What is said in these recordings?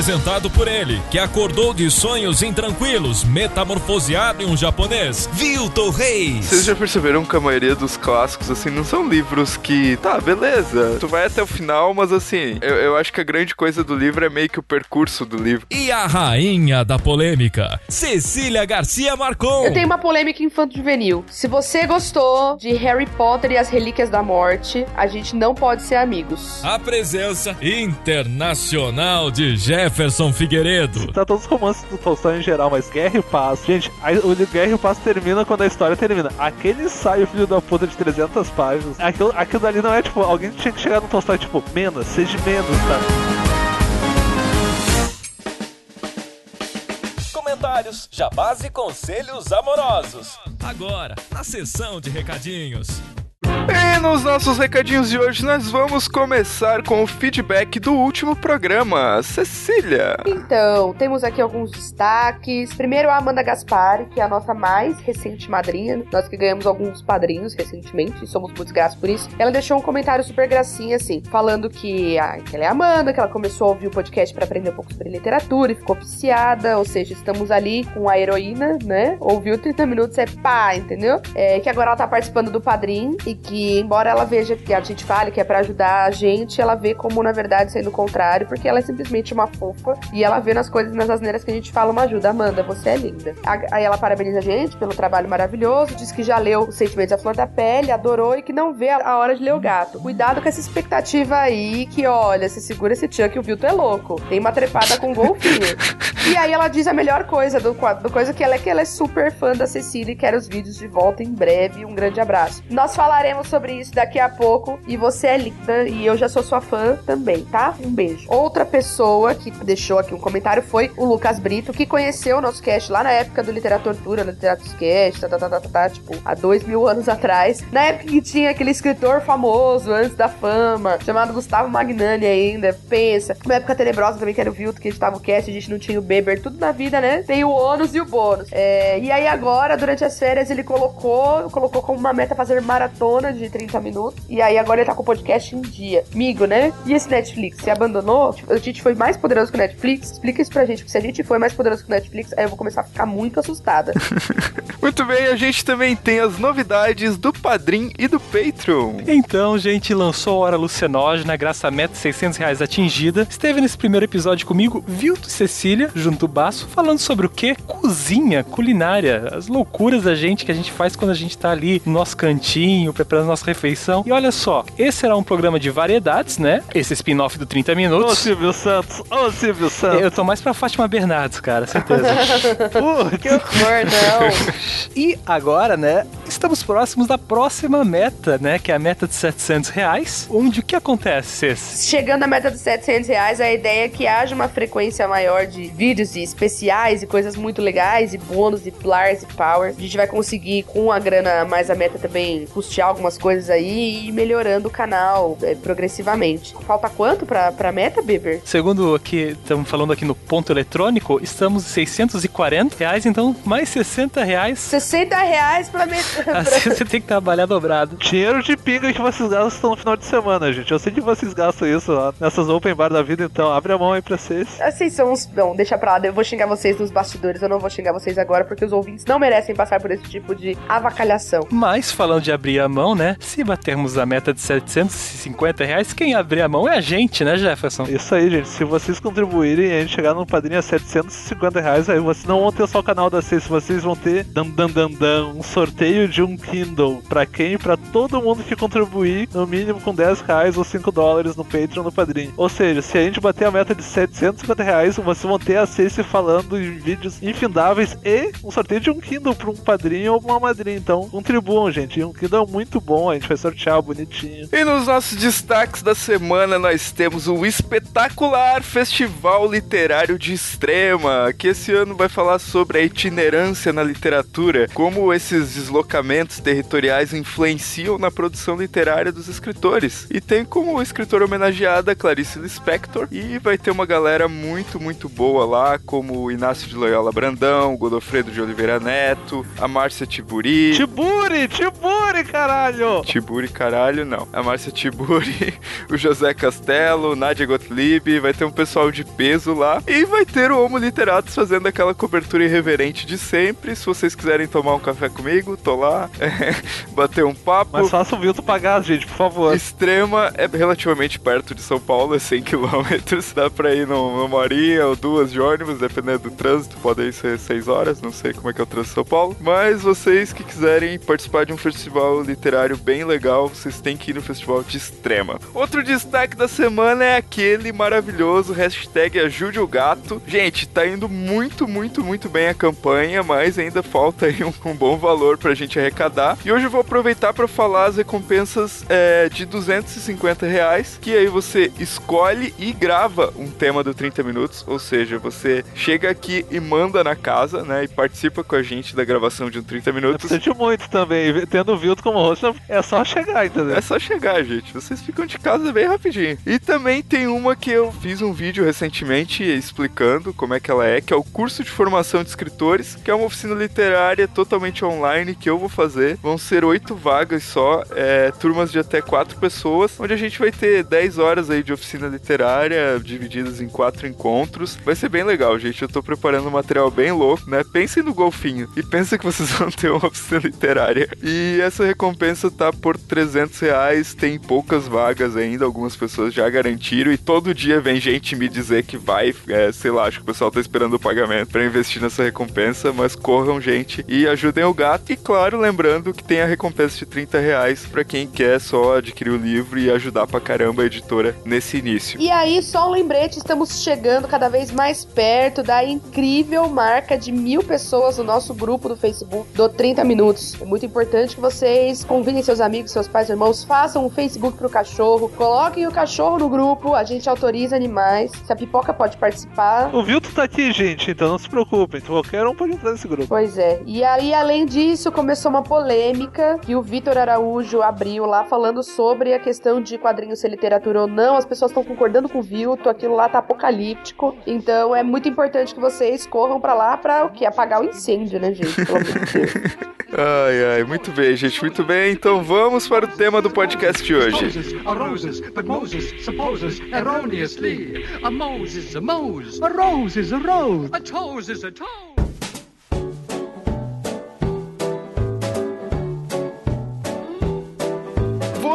Apresentado por ele, que acordou de sonhos intranquilos, metamorfoseado em um japonês, Vilton Reis. Vocês já perceberam que a maioria dos clássicos, assim, não são livros que, tá, beleza, tu vai até o final, mas assim, eu, eu acho que a grande coisa do livro é meio que o percurso do livro. E a rainha da polêmica, Cecília Garcia Marcon. Eu tenho uma polêmica infanto-juvenil. Se você gostou de Harry Potter e as Relíquias da Morte, a gente não pode ser amigos. A presença internacional de Jefferson Figueiredo. Tá todos os romances do Tolstói em geral, mas Guerra e Paz. Gente, a, o Guerra e Paz termina quando a história termina. Aquele ensaio, filho da puta, de 300 páginas. Aquilo, aquilo dali não é tipo, alguém tinha que chegar no Tolstói, tipo, menos, seja menos, tá? Comentários, jabás e conselhos amorosos. Agora, na sessão de recadinhos. E nos nossos recadinhos de hoje, nós vamos começar com o feedback do último programa. Cecília. Então, temos aqui alguns destaques. Primeiro, a Amanda Gaspari, que é a nossa mais recente madrinha. Nós que ganhamos alguns padrinhos recentemente, e somos muito gratos por isso. Ela deixou um comentário super gracinha, assim, falando que, ah, que ela é Amanda, que ela começou a ouvir o podcast para aprender um pouco sobre literatura e ficou viciada. Ou seja, estamos ali com a heroína, né? Ouviu 30 minutos, é pá, entendeu? É, que agora ela tá participando do padrinho e que, embora ela veja que a gente fale que é para ajudar a gente, ela vê como, na verdade, sendo o contrário, porque ela é simplesmente uma fofa e ela vê nas coisas, nas asneiras que a gente fala uma ajuda. Amanda, você é linda. Aí ela parabeniza a gente pelo trabalho maravilhoso, diz que já leu Os Sentimentos à Flor da Pele, adorou e que não vê a hora de ler o gato. Cuidado com essa expectativa aí, que olha, se segura esse Chuck, o Vilto é louco. Tem uma trepada com golfinho. e aí ela diz a melhor coisa do quadro, coisa que ela é que ela é super fã da Cecília e quer os vídeos de volta em breve. Um grande abraço. Nós falaremos sobre isso daqui a pouco. E você é linda e eu já sou sua fã também, tá? Um beijo. Outra pessoa que deixou aqui um comentário foi o Lucas Brito, que conheceu o nosso cast lá na época do Literatura, no Literatos Cast, tá, tá, tá, tá, tá, tipo, há dois mil anos atrás. Na época que tinha aquele escritor famoso, antes da fama, chamado Gustavo Magnani ainda. Pensa. Uma época tenebrosa também, que era o Vilto, que editava o cast, a gente não tinha o Beber, tudo na vida, né? Tem o ônus e o bônus. É, e aí agora, durante as férias, ele colocou, colocou como uma meta fazer maratona de 30 minutos. E aí agora ele tá com o podcast em dia. Migo, né? E esse Netflix? Você abandonou? Tipo, a gente foi mais poderoso que o Netflix? Explica isso pra gente, porque se a gente foi mais poderoso que o Netflix, aí eu vou começar a ficar muito assustada. muito bem, a gente também tem as novidades do Padrim e do Patreon. Então, gente, lançou a Hora Lucenógena, graças a meta de 600 reais atingida. Esteve nesse primeiro episódio comigo, Vilto e Cecília, junto o Baço, falando sobre o que? Cozinha, culinária, as loucuras da gente que a gente faz quando a gente tá ali no nosso cantinho, preparando nossa refeição. E olha só, esse será um programa de variedades, né? Esse spin-off do 30 minutos. Ô, Silvio Santos! Ô, Silvio Santos! Eu tô mais pra Fátima Bernardes, cara, certeza. que horror, não! e agora, né, estamos próximos da próxima meta, né, que é a meta de 700 reais, onde o que acontece, Cês? Chegando à meta de 700 reais, a ideia é que haja uma frequência maior de vídeos e especiais e coisas muito legais, e bônus, e plars, e powers. A gente vai conseguir, com a grana mais a meta também, custear algumas coisas aí e melhorando o canal é, progressivamente. Falta quanto pra, pra meta, Beber? Segundo aqui, estamos falando aqui no ponto eletrônico, estamos em 640 reais, então mais 60 reais. 60 reais pra meta. Assim você tem que trabalhar dobrado. Dinheiro de pinga que vocês gastam no final de semana, gente. Eu sei que vocês gastam isso ó, nessas open bar da vida, então abre a mão aí pra vocês. Assim, são uns. Não, deixa pra lá. Eu vou xingar vocês nos bastidores, eu não vou xingar vocês agora, porque os ouvintes não merecem passar por esse tipo de avacalhação. Mas, falando de abrir a mão, né? Se batermos a meta de 750 reais, quem abrir a mão é a gente, né, Jefferson? Isso aí, gente. Se vocês contribuírem e a gente chegar no padrinho a 750 reais, aí vocês não vão ter só o canal da C, vocês vão ter dan, dan, dan, dan, um sorteio de um Kindle. Pra quem? Pra todo mundo que contribuir, no mínimo com 10 reais ou 5 dólares no Patreon no padrinho. Ou seja, se a gente bater a meta de 750 reais, vocês vão ter a Ceci falando em vídeos infindáveis e um sorteio de um Kindle pra um padrinho ou uma madrinha. Então, contribuam, gente. Um Kindle é muito bom, a gente vai sortear bonitinho. E nos nossos destaques da semana, nós temos o espetacular Festival Literário de Extrema, que esse ano vai falar sobre a itinerância na literatura, como esses deslocamentos territoriais influenciam na produção literária dos escritores. E tem como escritora homenageada Clarice Lispector, e vai ter uma galera muito, muito boa lá, como Inácio de Loyola Brandão, Godofredo de Oliveira Neto, a Márcia Tiburi. Tiburi, Tiburi, caralho! Tiburi, caralho, não. A Márcia Tiburi, o José Castelo, Nadia Gottlieb, vai ter um pessoal de peso lá. E vai ter o Homo Literatus fazendo aquela cobertura irreverente de sempre. Se vocês quiserem tomar um café comigo, tô lá, bater um papo. Mas faça o Vilto pagar, gente, por favor. Extrema é relativamente perto de São Paulo, é 100 km. Dá pra ir numa horinha ou duas de ônibus, dependendo do trânsito. Podem ser 6 horas, não sei como é que é o trânsito de São Paulo. Mas vocês que quiserem participar de um festival literário bem legal, vocês têm que ir no Festival de Extrema. Outro destaque da semana é aquele maravilhoso hashtag Ajude o Gato. Gente, tá indo muito, muito, muito bem a campanha, mas ainda falta aí um, um bom valor pra gente arrecadar. E hoje eu vou aproveitar para falar as recompensas é, de 250 reais, que aí você escolhe e grava um tema do 30 minutos, ou seja, você chega aqui e manda na casa, né, e participa com a gente da gravação de um 30 minutos. De muito também, tendo o Vilto como host, é só chegar, entendeu? É só chegar, gente. Vocês ficam de casa bem rapidinho. E também tem uma que eu fiz um vídeo recentemente explicando como é que ela é, que é o curso de formação de escritores, que é uma oficina literária totalmente online que eu vou fazer. Vão ser oito vagas só, é, turmas de até quatro pessoas, onde a gente vai ter 10 horas aí de oficina literária, divididas em quatro encontros. Vai ser bem legal, gente. Eu tô preparando um material bem louco, né? Pensem no golfinho e pensem que vocês vão ter uma oficina literária. E essa recompensa tá por 300 reais, tem poucas vagas ainda, algumas pessoas já garantiram e todo dia vem gente me dizer que vai, é, sei lá, acho que o pessoal tá esperando o pagamento para investir nessa recompensa, mas corram, gente, e ajudem o gato. E claro, lembrando que tem a recompensa de 30 reais para quem quer só adquirir o livro e ajudar pra caramba a editora nesse início. E aí, só um lembrete, estamos chegando cada vez mais perto da incrível marca de mil pessoas no nosso grupo do Facebook do 30 Minutos. É muito importante que vocês convidem seus amigos, seus pais, irmãos, façam um Facebook pro cachorro, coloquem o cachorro no grupo, a gente autoriza animais. Se a pipoca pode participar. O Vilto tá aqui, gente, então não se preocupem. Qualquer um pode entrar nesse grupo. Pois é. E aí, além disso, começou uma polêmica que o Vitor Araújo abriu lá falando sobre a questão de quadrinhos ser literatura ou não. As pessoas estão concordando com o Vilto, aquilo lá tá apocalíptico. Então é muito importante que vocês corram para lá para o quê? Apagar o incêndio, né, gente? Pelo amor de Deus. Ai, ai, muito bem, gente, muito bem. Então vamos para o tema do podcast de hoje. Moses are roses, but Moses supposes erroneously. A Moses, a Mose. A rose is a rose. A toes is a toe.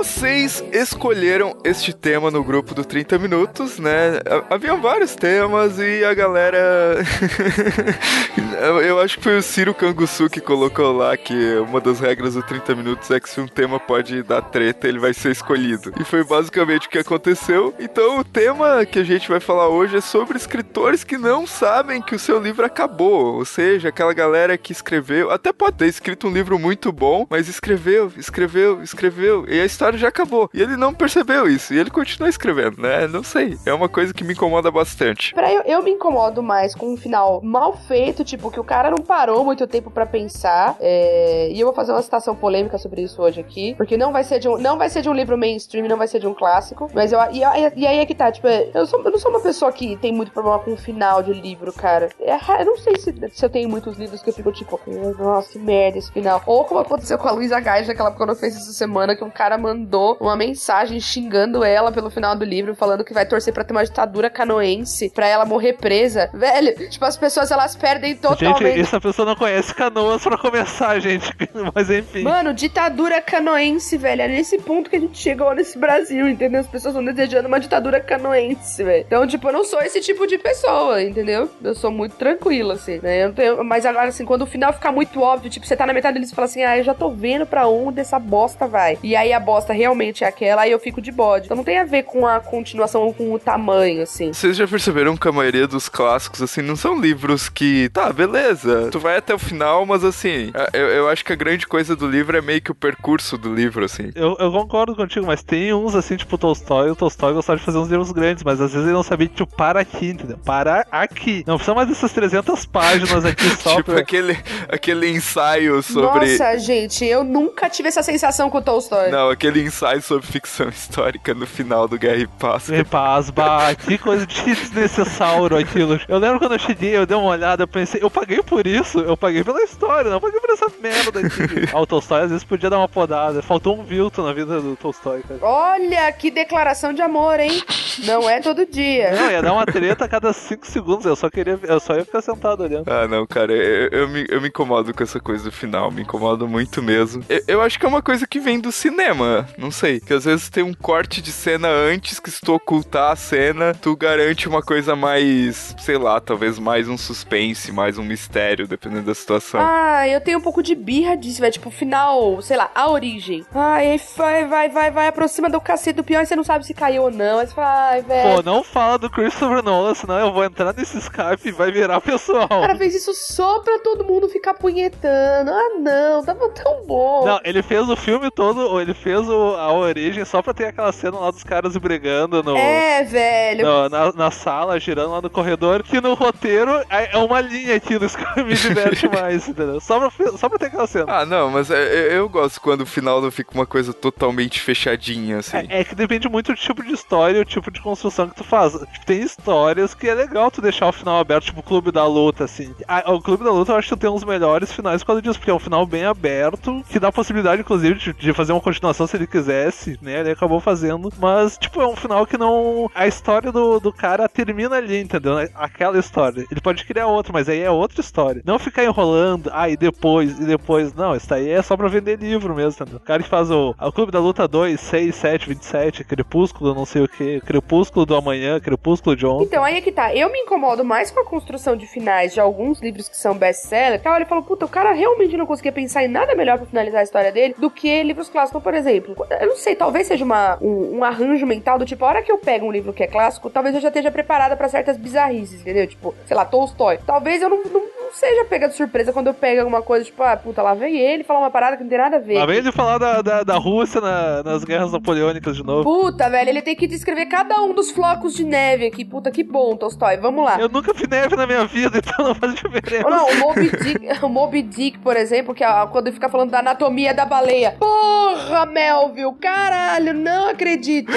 Vocês escolheram este tema no grupo do 30 Minutos, né? Havia vários temas e a galera. Eu acho que foi o Ciro Canguçu que colocou lá que uma das regras do 30 Minutos é que se um tema pode dar treta, ele vai ser escolhido. E foi basicamente o que aconteceu. Então o tema que a gente vai falar hoje é sobre escritores que não sabem que o seu livro acabou. Ou seja, aquela galera que escreveu, até pode ter escrito um livro muito bom, mas escreveu, escreveu, escreveu, e a história já acabou. E ele não percebeu isso, e ele continua escrevendo, né? Não sei. É uma coisa que me incomoda bastante. Pra eu, eu me incomodo mais com um final mal feito, tipo, que o cara não parou muito tempo pra pensar. é, E eu vou fazer uma citação polêmica sobre isso hoje aqui. Porque não vai ser de um, não vai ser de um livro mainstream, não vai ser de um clássico. Mas eu. E, e aí é que tá, tipo, eu, sou, eu não sou uma pessoa que tem muito problema com o final de livro, cara. É, ra- eu não sei se, se eu tenho muitos livros que eu fico, tipo, nossa, que merda esse final. Ou como aconteceu com a Luísa Gás naquela quando eu fiz essa semana, que um cara mandou uma mensagem xingando ela pelo final do livro, falando que vai torcer pra ter uma ditadura canoense, pra ela morrer presa. Velho, tipo, as pessoas elas perdem totalmente. Gente, essa pessoa não conhece canoas pra começar, gente. Mas enfim. Mano, ditadura canoense, velho. É nesse ponto que a gente chegou nesse Brasil, entendeu? As pessoas estão desejando uma ditadura canoense, velho. Então, tipo, eu não sou esse tipo de pessoa, entendeu? Eu sou muito tranquila, assim, né? Tenho... Mas agora, assim, quando o final fica muito óbvio, tipo, você tá na metade deles e fala assim, ah, eu já tô vendo pra onde essa bosta vai. E aí a bosta realmente é aquela, aí eu fico de bode. Então não tem a ver com a continuação ou com o tamanho, assim. Vocês já perceberam que a maioria dos clássicos, assim, não são livros que, tá, beleza, tu vai até o final, mas assim, eu, eu acho que a grande coisa do livro é meio que o percurso do livro, assim. Eu, eu concordo contigo, mas tem uns assim, tipo o Tolstói. O Tolstói gostava de fazer uns livros grandes, mas às vezes ele não sabia, tipo, para aqui, entendeu? Para aqui. Não precisa mais dessas 300 páginas aqui só tipo pra... aquele, aquele ensaio sobre. Nossa, gente, eu nunca tive essa sensação com o Tolstói. Não, aquele ensaio sobre ficção histórica no final do Guerra e Paz. Guerra e Paz, bah, que coisa desnecessário aquilo. Eu lembro quando eu cheguei, eu dei uma olhada, eu pensei, eu paguei por isso, eu paguei pela história, não paguei por essa merda aqui. ah, o Tolstói às vezes podia dar uma podada. Faltou um Vilton na vida do Tolstói, cara. Olha que declaração de amor, hein? Não é todo dia. Não, ia dar uma treta a cada 5 segundos. Eu só queria. Eu só ia ficar sentado olhando. Ah, não, cara, eu, eu, me, eu me incomodo com essa coisa do final. Me incomodo muito mesmo. Eu, eu acho que é uma coisa que vem do cinema. Não sei. Que às vezes tem um corte de cena antes que se tu ocultar a cena, tu garante uma coisa mais, sei lá, talvez mais um suspense, mais um mistério, dependendo da situação. Ah, eu tenho um pouco de birra disso, velho. Tipo, final, sei lá, a origem. Ai, vai, vai, vai, vai, aproxima do cacete do pior e você não sabe se caiu ou não. Aí você fala, ai, velho. Pô, não fala do Christopher Nolan, senão eu vou entrar nesse Skype e vai virar pessoal. O cara fez isso só pra todo mundo ficar punhetando. Ah, não, tava tão bom. Não, ele fez o filme todo, ou ele fez o, a origem só pra ter aquela cena lá dos caras brigando no. É, velho. No, na, na sala, girando lá no corredor, que no roteiro é, é uma linha aqui do Skype me diverte mais, entendeu? Só pra, só pra ter aquela cena. Ah, não, mas é, eu, eu gosto quando o final não fica uma coisa totalmente fechadinha, assim. É, é, que depende muito do tipo de história e o tipo de construção que tu faz. Tipo, tem histórias que é legal tu deixar o final aberto, tipo o Clube da Luta, assim. Ah, o Clube da Luta eu acho que tem uns melhores finais causa disso, porque é um final bem aberto, que dá a possibilidade, inclusive, de, de fazer uma continuação se ele quisesse, né? Ele acabou fazendo. Mas, tipo, é um final que não. A história do, do cara termina ali, entendeu? Aquela história. Ele pode criar outra, mas aí é outra história. Não ficar enrolando, ah, e depois, e depois. Não, isso aí é só pra vender livro mesmo, entendeu? O cara que faz o, o Clube da Luta 2, 6, 7, 27, Crepúsculo, não sei o que, Crepúsculo do Amanhã, Crepúsculo de ontem. Então, aí é que tá. Eu me incomodo mais com a construção de finais de alguns livros que são best-seller. Que olha e fala, puta, o cara realmente não conseguia pensar em nada melhor pra finalizar a história dele do que livros clássicos. Por exemplo, eu não sei, talvez seja uma, um, um arranjo mental do tipo, a hora que eu pego um livro que é clássico, talvez eu já esteja preparada para certas bizarrices, entendeu? Tipo, sei lá, Tolstói. Talvez eu não, não, não seja pega de surpresa quando eu pego alguma coisa, tipo, ah, puta, lá vem ele falar uma parada que não tem nada a ver. Lá vem ele falar da, da, da Rússia na, nas guerras napoleônicas de novo. Puta, velho, ele tem que descrever cada um dos flocos de neve aqui. Puta, que bom, Tolstói. Vamos lá. Eu nunca vi neve na minha vida, então não faz diferença. Não, o Moby Dick, o Moby Dick, por exemplo, que é quando ele fica falando da anatomia da baleia. Porra, Melville, caralho, não acredito.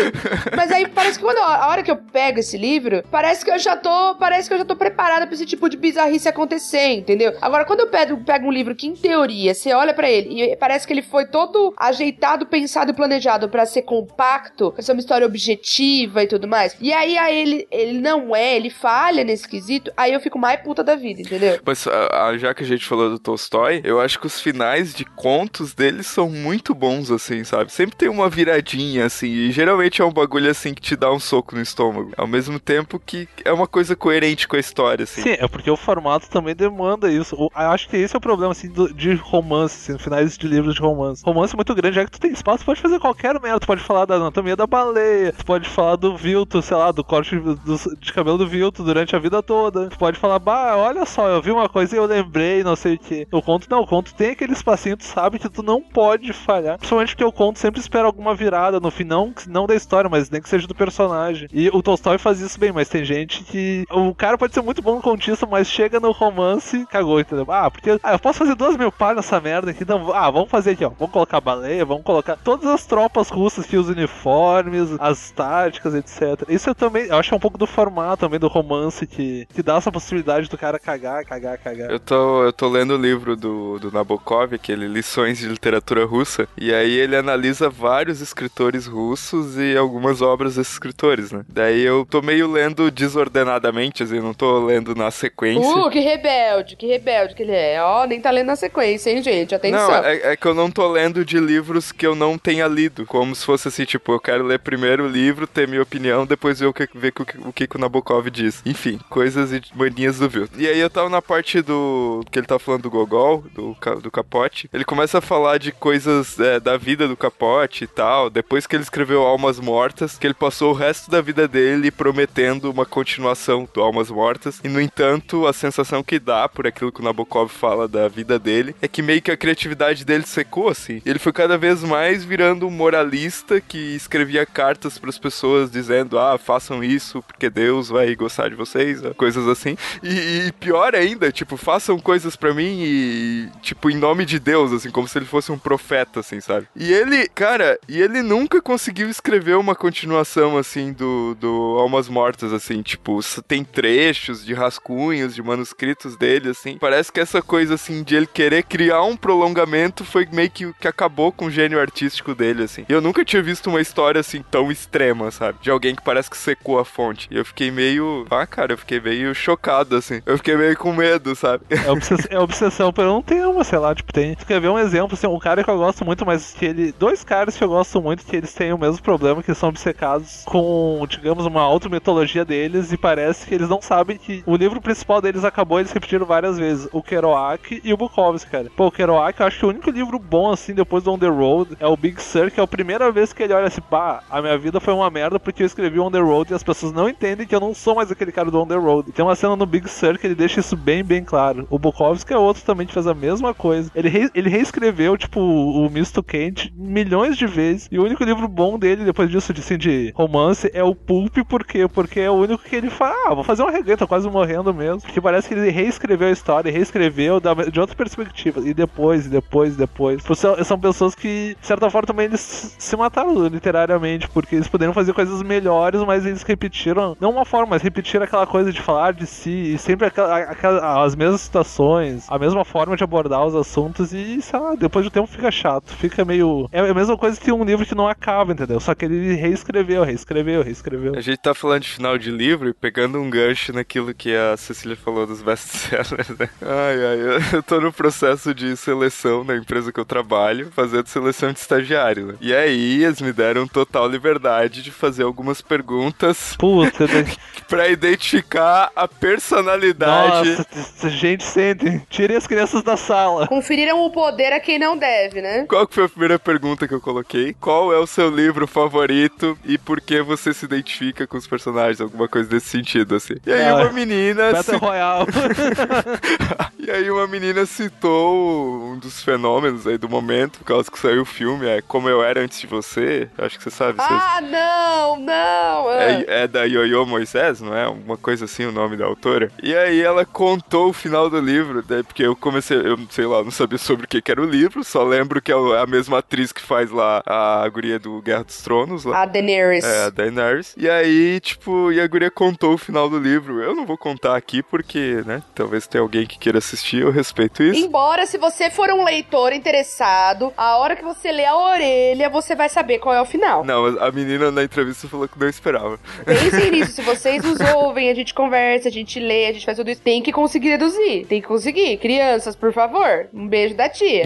Mas aí parece que quando a hora que eu pego esse livro, parece que eu já tô, parece que eu já tô preparada pra esse tipo de bizarrice acontecer, entendeu? Agora, quando eu pego, pego um livro que, em teoria, você olha para ele e parece que ele foi todo ajeitado, pensado e planejado para ser compacto, pra ser uma história objetiva e tudo mais, e aí, aí ele, ele não é, ele falha nesse quesito, aí eu fico mais puta da vida, entendeu? Mas a, a, já que a gente falou do Tolstói, eu acho que os finais de contos dele são muito bons, assim, sabe? Sempre tem uma viradinha, assim, e geralmente é um bagulho assim que te dá um soco no estômago. Ao mesmo tempo que é uma coisa coerente com a história, assim. Sim, é porque o formato também demanda isso. Eu acho que esse é o problema, assim, do, de romance, assim, finais de livros de romance. Romance muito grande, já que tu tem espaço, tu pode fazer qualquer merda. Tu pode falar da anatomia da baleia, tu pode falar do Vilto, sei lá, do corte do, de cabelo do Vilto durante a vida toda. Tu pode falar, bah, olha só, eu vi uma coisa e eu lembrei, não sei o que. O conto não, o conto tem aquele espacinho, tu sabe que tu não pode falhar. Principalmente porque o conto sempre espera alguma virada no fim, não, da história, mas nem que seja do personagem. E o Tolstói faz isso bem, mas tem gente que. O cara pode ser muito bom contista, mas chega no romance, cagou, entendeu? Ah, porque. Ah, eu posso fazer duas mil páginas nessa merda aqui, então. Ah, vamos fazer aqui, ó. Vamos colocar baleia, vamos colocar todas as tropas russas que os uniformes, as táticas, etc. Isso eu também. Eu acho que é um pouco do formato também do romance que, que dá essa possibilidade do cara cagar, cagar, cagar. Eu tô, eu tô lendo o livro do, do Nabokov, aquele Lições de Literatura Russa, e aí ele analisa vários escritores russos e algumas obras desses escritores, né? Daí eu tô meio lendo desordenadamente, assim, não tô lendo na sequência. Uh, que rebelde, que rebelde que ele é. Ó, nem tá lendo na sequência, hein, gente? Atenção. Não, é, é, que eu não tô lendo de livros que eu não tenha lido. Como se fosse assim, tipo, eu quero ler primeiro o livro, ter minha opinião, depois ver o que, ver o, que, o Nabokov diz. Enfim, coisas e maninhas do Vilto. E aí eu tava na parte do. que ele tá falando do Gogol, do, do Capote. Ele começa a falar de coisas é, da vida do Capote e tal, depois que ele escreveu Almas Mortas, que ele passou o resto da vida dele prometendo uma continuação do Almas Mortas, e no entanto, a sensação que dá por aquilo que o Nabokov fala da vida dele é que meio que a criatividade dele secou assim. Ele foi cada vez mais virando um moralista que escrevia cartas para as pessoas dizendo: "Ah, façam isso porque Deus vai gostar de vocês", coisas assim. E, e pior ainda, tipo, façam coisas para mim e tipo em nome de Deus, assim, como se ele fosse um profeta, assim, sabe? E ele, cara, e ele nunca conseguiu escrever uma continuação assim do, do Almas Mortas, assim, tipo, tem trechos de rascunhos, de manuscritos dele, assim. Parece que essa coisa assim de ele querer criar um prolongamento foi meio que que acabou com o gênio artístico dele, assim. E eu nunca tinha visto uma história assim tão extrema, sabe? De alguém que parece que secou a fonte. E eu fiquei meio. Ah, cara, eu fiquei meio chocado, assim. Eu fiquei meio com medo, sabe? É, obsess é obsessão por um tema, sei lá, tipo, tem. Quer ver um exemplo, assim, um cara que eu gosto muito, mas que ele. Dois caras que eu gosto muito, que eles têm o mesmo problema, que são obcecados com, digamos, uma auto-mitologia deles, e parece que eles não sabem que o livro principal deles acabou, eles repetiram várias vezes. O Kerouac e o Bukowski, cara. Pô, o Kerouac, eu acho que o único livro bom, assim, depois do On The Road, é o Big Sur, que é a primeira vez que ele olha assim, pá, a minha vida foi uma merda porque eu escrevi On The Road e as pessoas não entendem que eu não sou mais aquele cara do On The Road. E tem uma cena no Big Sur que ele deixa isso bem, bem claro. O Bukowski é outro também que fez a mesma coisa. Ele, re ele reescreveu, tipo, o Misto Quente milhões de vezes. E o único livro bom dele, depois disso, de, assim, de romance, é o Pulp, por quê? Porque é o único que ele fala, ah, vou fazer uma regueta, quase morrendo mesmo. Porque parece que ele reescreveu a história, reescreveu de outra perspectiva. E depois, e depois, e depois. São, são pessoas que, de certa forma, também eles se mataram literariamente, porque eles poderiam fazer coisas melhores, mas eles repetiram, não uma forma, mas repetiram aquela coisa de falar de si, e sempre aquela, aquela, as mesmas situações, a mesma forma de abordar os assuntos, e sei lá, depois do tempo fica chato, fica meio. É a mesma coisa que um livro que não acaba, entendeu? Só que ele reescreveu, reescreveu, reescreveu. A gente tá falando de final de livro e pegando um gancho naquilo que a Cecília falou dos né? Ai, ai, eu tô no processo de seleção na empresa que eu trabalho, fazendo seleção de estagiário, né? E aí, eles me deram total liberdade de fazer algumas perguntas. Puta, né? pra identificar a personalidade. Nossa, gente, sente. Tirem as crianças da sala. Conferiram o poder a quem não deve, né? Qual que foi a primeira pergunta que eu coloquei? Qual é o seu livro favorito e por que você se identifica com os personagens? Alguma coisa desse sentido, assim. E aí, Ah, uma menina. Battle Royale. E aí uma menina citou um dos fenômenos aí do momento, por causa que saiu o filme, é Como Eu Era Antes de Você. Acho que você sabe. Ah, não, não. ah. É, é da Yoyo Moisés, não é? Uma coisa assim o nome da autora. E aí ela contou o final do livro, né? Porque eu comecei, eu sei lá, não sabia sobre o que, que era o livro, só lembro que é a mesma atriz que faz lá a guria do Guerra dos Tronos lá. A Daenerys. É, a Daenerys. E aí, tipo, e a guria contou o final do livro. Eu não vou contar aqui porque, né, talvez tenha alguém que queira assistir, eu respeito isso. Embora, se você for um leitor interessado, a hora que você lê a orelha, você vai saber qual é o final. Não, a menina na entrevista falou que não esperava. Pensem nisso. Se vocês nos ouvem, a gente conversa, a gente lê, a gente faz tudo isso, tem que conseguir deduzir. Tem que conseguir. Crianças, por favor. Um beijo da tia.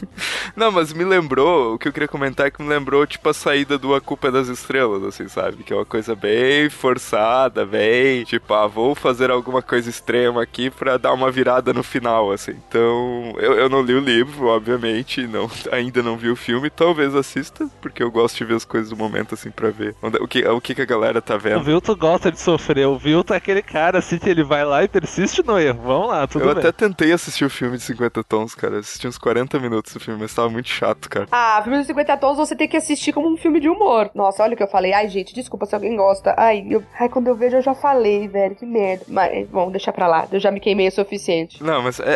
Não, mas me lembrou, o que eu queria comentar é que me lembrou, tipo, a saída do A Culpa é das Estrelas, assim, sabe? Que é uma coisa bem forçada, bem, tipo, ah, vou fazer alguma coisa extrema aqui pra dar uma virada no final, assim. Então, eu, eu não li o livro, obviamente, não, ainda não vi o filme, talvez assista, porque eu gosto de ver as coisas do momento, assim, pra ver onde- o, que, o que, que a galera tá O vendo. Vilto gosta de sofrer. O Vilto é aquele cara assim que ele vai lá e persiste no erro. Vamos lá, tudo Eu bem. até tentei assistir o filme de 50 tons, cara. Assisti uns 40 minutos do filme, mas tava muito chato, cara. Ah, filme dos 50 tons você tem que assistir como um filme de humor. Nossa, olha o que eu falei. Ai, gente, desculpa se alguém gosta. Ai, eu... Ai quando eu vejo eu já falei, velho. Que merda. Mas, bom, deixa pra lá. Eu já me queimei o suficiente. Não, mas é,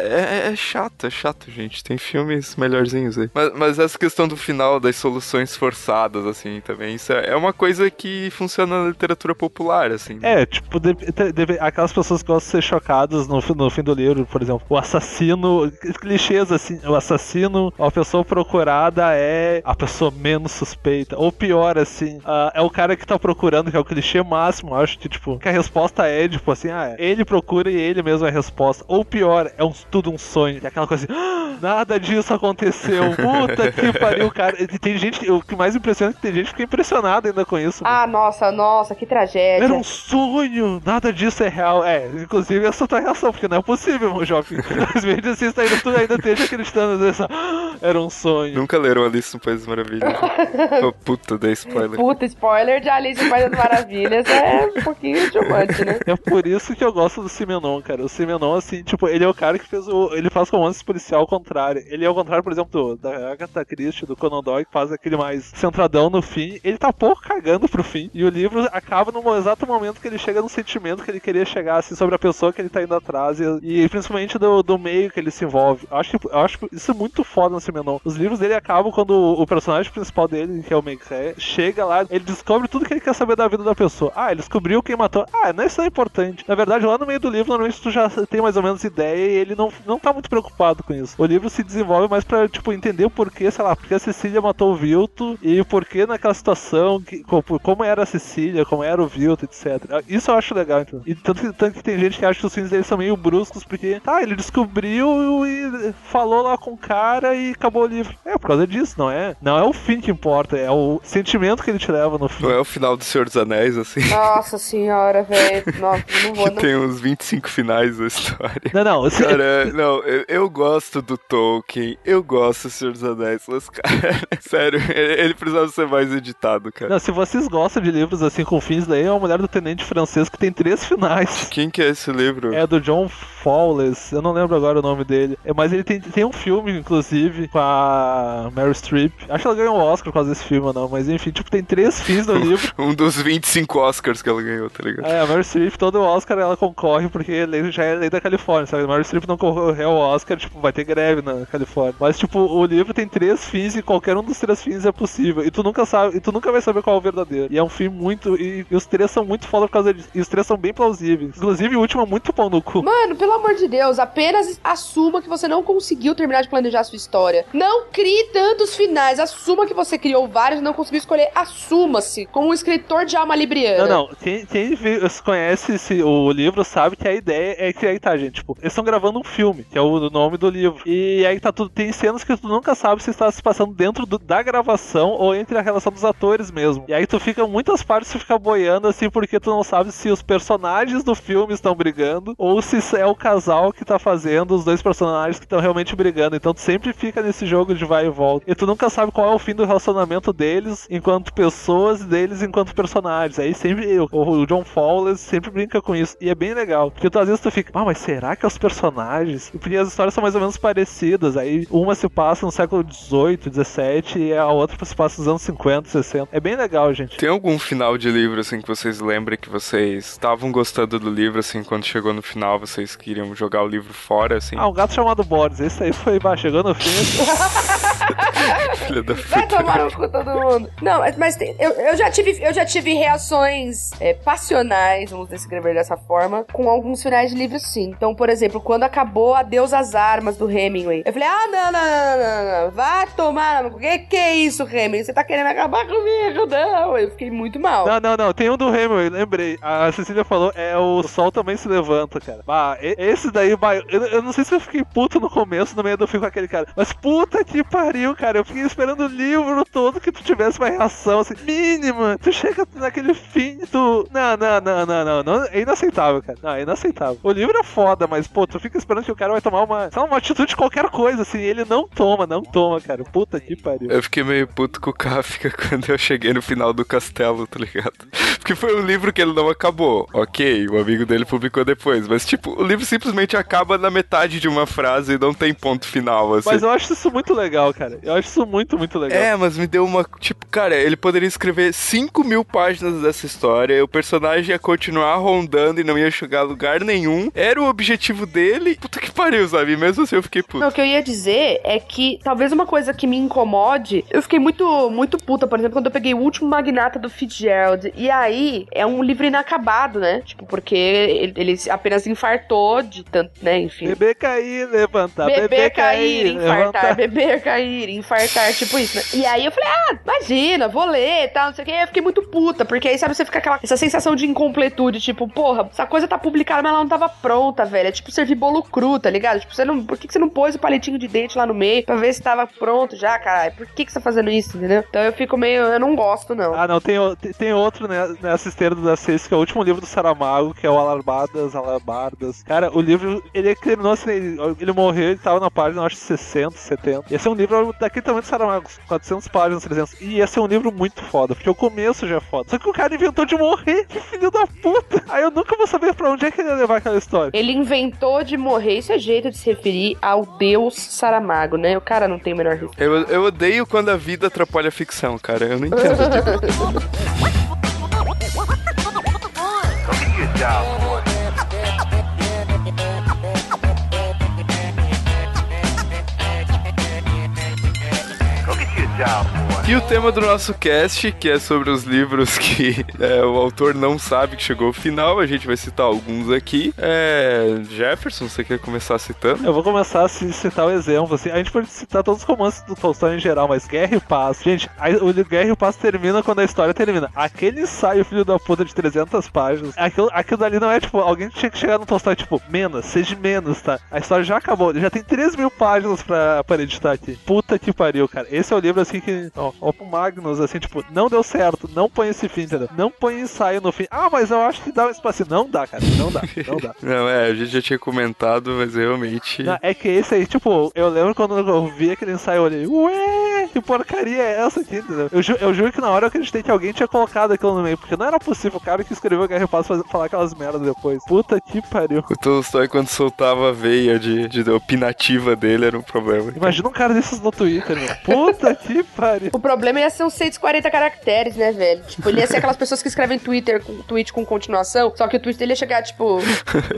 é- é chato, é chato, gente. Tem filmes melhorzinhos aí. Mas, mas essa questão do final, das soluções forçadas, assim, também, isso é, é uma coisa que funciona na literatura popular, assim. É, tipo, de- te- deve- aquelas pessoas que gostam de ser chocadas no, no fim do livro, por exemplo, o assassino, clichês assim, o assassino, a pessoa procurada é a pessoa menos suspeita. Ou pior, assim, ah, é o cara que tá procurando, que é o clichê máximo, acho que, tipo, que a resposta é, tipo, assim, ah, ele procura e ele mesmo é a resposta. Ou pior, é um, tudo um sonho, é aquela coisa assim, "Ah, nada disso aconteceu, puta que pariu, cara. E tem gente, o que mais impressiona é que tem gente que fica impressionada ainda com isso. Ah, nossa, nossa, que tragédia. Era um sonho, nada disso é real. É, inclusive essa tua reação, porque não é possível, meu jovem. Às vezes assim, tu ainda, tu ainda esteja acreditando nessa. "Ah, Era um sonho. Nunca leram Alice no País das Maravilhas. oh, puta, dei spoiler. Puta, spoiler de Alice no País das Maravilhas é um pouquinho chocante, né? É por isso que eu gosto do Simenon, cara. O Simenon, assim, tipo, ele é o cara que fez o. Ele faz romance policial ao contrário. Ele é o contrário, por exemplo, do, da Agatha Christie, do Conan Doyle, que faz aquele mais centradão no fim. Ele tá pouco cagando pro fim. E o livro acaba no exato momento que ele chega no sentimento que ele queria chegar, assim, sobre a pessoa que ele tá indo atrás. E, e principalmente do, do meio que ele se envolve. Eu acho, que, eu acho isso é muito foda no Simenon. Os livros dele acabam quando o, personagem principal dele, que é o Megré, chega lá, ele descobre tudo que ele quer saber da vida da pessoa. Ah, ele descobriu quem matou. Ah, não é isso é importante. Na verdade, lá no meio do livro, normalmente tu já tem mais ou menos ideia e ele não, não tá muito preocupado com isso. O livro se desenvolve mais pra, tipo, entender o porquê, sei lá, porque a Cecília matou o Vilto e o porquê naquela situação, que, como, como era a Cecília, como era o Vilto, etc. Isso eu acho legal, então. E tanto que, tanto que tem gente que acha que os filmes dele são meio bruscos, porque, tá, ele descobriu e falou lá com o cara e acabou o livro. É, por causa disso, não é? Não é o fim que importa, é o sentimento que ele te leva no fim. Não é o final do Senhor dos Anéis, assim. Nossa senhora, velho. Eu não vou. Que Não... tem uns 25 finais da história. Não, não, você- Cara, não, eu, eu gosto do Tolkien, eu gosto do Senhor dos Anéis, mas, cara, sério, ele, ele precisava ser mais editado, cara. Não, se vocês gostam de livros assim com fins, daí é uma mulher do tenente francês que tem três finais. Quem que é esse livro? É do John Fowles, eu não lembro agora o nome dele. É, mas ele tem, tem um filme, inclusive, com a Meryl Streep. Acho que ela ganhou um Oscar por causa desse filme, ou não. Mas enfim, tipo, tem três fins no livro. Um dos 25 Oscars que ela ganhou, tá ligado? É, a Meryl Streep, todo Oscar ela concorre porque lei- já é lei da Califórnia, sabe? Meryl Streep não concorreu ao Oscar, tipo, vai ter greve na Califórnia. Mas, tipo, o livro tem três fins e qualquer um dos três fins é possível. E tu nunca sabe, e tu nunca vai saber qual é o verdadeiro. E é um fim muito. E, e os três são muito foda por causa disso. E os três são bem plausíveis. Inclusive, o último é muito pão no cu. Mano, pelo amor de Deus, apenas assuma que você não conseguiu terminar de planejar a sua história. Não crie tantos finais. Assuma que você criou vários e não conseguiu escolher. Assuma-se como um escritor de alma libriana. Não, não. Quem, quem conhece esse, o livro sabe que a ideia é que aí tá, gente. Tipo, eles estão gravando um filme, que é o nome do livro. E aí tá tudo. Tem cenas que tu nunca sabe se está se passando dentro do- da gravação ou entre a relação dos atores mesmo. E aí tu fica, muitas partes tu fica boiando assim, porque tu não sabe se os personagens do filme estão brigando ou se é o casal que tá fazendo os dois personagens que estão realmente brigando. Então tu sempre fica nesse jogo de vai e volta. E tu nunca sabe qual é o fim do relacionamento deles enquanto pessoas e deles enquanto personagens. Aí sempre o, o John Fowler sempre brinca com isso. E é bem legal. Porque tu, às vezes tu fica, ah, mas será que é os personagens? E Porque as histórias são mais ou menos parecidas. Aí uma se passa no século XVIII, XVII e a outra se passa nos anos 50, 60. É bem legal, gente. Tem algum final de livro, assim, que vocês lembrem que vocês estavam gostando do livro, assim, quando chegou no final, vocês queriam jogar o livro fora, assim? Ah, um gato chamado Boris. Esse aí foi, bah, chegou no fim. Filha da Vai puta. tomar no cu todo mundo. Não, mas- tem- eu, eu, já tive, eu já tive reações é, passionais, vamos descrever dessa forma, com alguns finais de livros sim. Então, por exemplo, quando acabou Adeus às Armas do Hemingway, eu falei, ah, não, não, não, não, não, não. vai tomar, no cu. que que é isso, Hemingway? Você tá querendo acabar comigo? Não, eu fiquei muito mal. Não, não, não. Tem um do Hemingway, lembrei. A Cecília falou, é o Sol Também Se Levanta, cara. Bah, esse daí, bah, eu, eu não sei se eu fiquei puto no começo, no meio do filme com aquele cara. Mas puta que pariu, cara. Eu fiquei esperando o livro todo que tu tivesse uma reação, assim, mínima. Tu chega naquele fim, tu... Não, não, não, não, não. não é inaceitável, cara. Não, é inaceitável. O livro é foda, mas, pô, tu fica esperando que o cara vai tomar uma... Lá, uma atitude de qualquer coisa, assim. Ele não toma, não toma, cara. Puta que pariu. Eu fiquei meio puto com o Kafka quando eu cheguei no final do castelo, tá ligado? Porque foi um livro que ele não acabou. Ok, o amigo dele publicou depois, mas tipo, o livro simplesmente acaba na metade de uma frase e não tem ponto final, assim. Mas eu acho isso muito legal, cara. Eu acho isso muito, muito legal. É, mas me deu uma. Tipo, cara, ele poderia escrever 5 mil páginas dessa história, o personagem ia continuar rondando e não ia chegar a lugar nenhum. Era o objetivo dele. Puta que pariu, sabe? Mesmo assim eu fiquei puto. Não, o que eu ia dizer é que talvez uma coisa que me incomode, eu fiquei muito, muito puta, por exemplo, quando eu peguei o último magnata do Fitzgerald. E aí é um livro inacabado, né? Tipo, porque ele, ele apenas infartou de tanto, né? Enfim. Beber cair, levantar. Beber, Beber cair, infartar, levantar. beber, cair, infartar, É tipo isso, né? E aí eu falei, ah, imagina, vou ler e tal, não sei o que. Eu fiquei muito puta, porque aí, sabe, você fica aquela essa sensação de incompletude, tipo, porra, essa coisa tá publicada, mas ela não tava pronta, velho. É tipo servir bolo cru, tá ligado? Tipo, você não, por que, que você não pôs o palitinho de dente lá no meio pra ver se tava pronto já, caralho? Por que, que você tá fazendo isso, entendeu? Então eu fico meio, eu não gosto, não. Ah, não, tem, tem- outro né, nessa esteira da Seis, que é o último livro do Saramago, que é o Alarbadas, Alarbadas. Cara, o livro, ele terminou assim, ele, ele morreu, ele tava na página, acho, 60, 70. Esse é um livro daquele tamanho do Saramago, 400 páginas, 300. E esse é um livro muito foda, porque o começo já é foda. Só que o cara inventou de morrer, que filho da puta. Aí eu nunca vou saber pra onde é que ele ia levar aquela história. Ele inventou de morrer, isso é jeito de se referir ao deus Saramago, né? O cara não tem o menor risco. Eu, eu odeio quando a vida atrapalha a ficção, cara. Eu não entendo. tipo, E o tema do nosso cast, que é sobre os livros que é, o autor não sabe que chegou ao final, a gente vai citar alguns aqui. É, Jefferson, você quer começar citando? Eu vou começar a ci- citar o exemplo, assim. A gente pode citar todos os romances do Tolstói em geral, mas Guerra e Paz. Gente, a- o Guerra e Paz termina quando a história termina. Aquele ensaio, filho da puta, de 300 páginas, aquilo, aquilo dali não é tipo, alguém tinha que chegar no Tolstói, tipo, menos, seja menos, tá? A história já acabou, ele já tem 3 mil páginas pra, pra editar aqui. Puta que pariu, cara. Esse é o livro, assim, que, ó, pro Magnus, assim, tipo, não deu certo, não põe esse fim, entendeu? Não põe ensaio no fim. Ah, mas eu acho que dá um espaço. Não dá, cara, não dá, não dá. Não, é, a gente já tinha comentado, mas realmente. Não, é que esse aí, tipo, eu lembro quando eu vi aquele ensaio, eu olhei, ué, que porcaria é essa aqui, entendeu? Eu, ju- eu juro que na hora eu acreditei que alguém tinha colocado aquilo no meio, porque não era possível o cara que escreveu Guerra e Paz falar aquelas merdas depois. Puta que pariu. O Tolstói, quando soltava a veia de, de opinativa dele, era um problema. Imagina um cara desses no Twitter, meu. Puta que pariu. O problema ia ser uns 140 caracteres, né, velho? Tipo, ele ia ser aquelas pessoas que escrevem Twitter com tweet com continuação, só que o tweet dele ia chegar, tipo,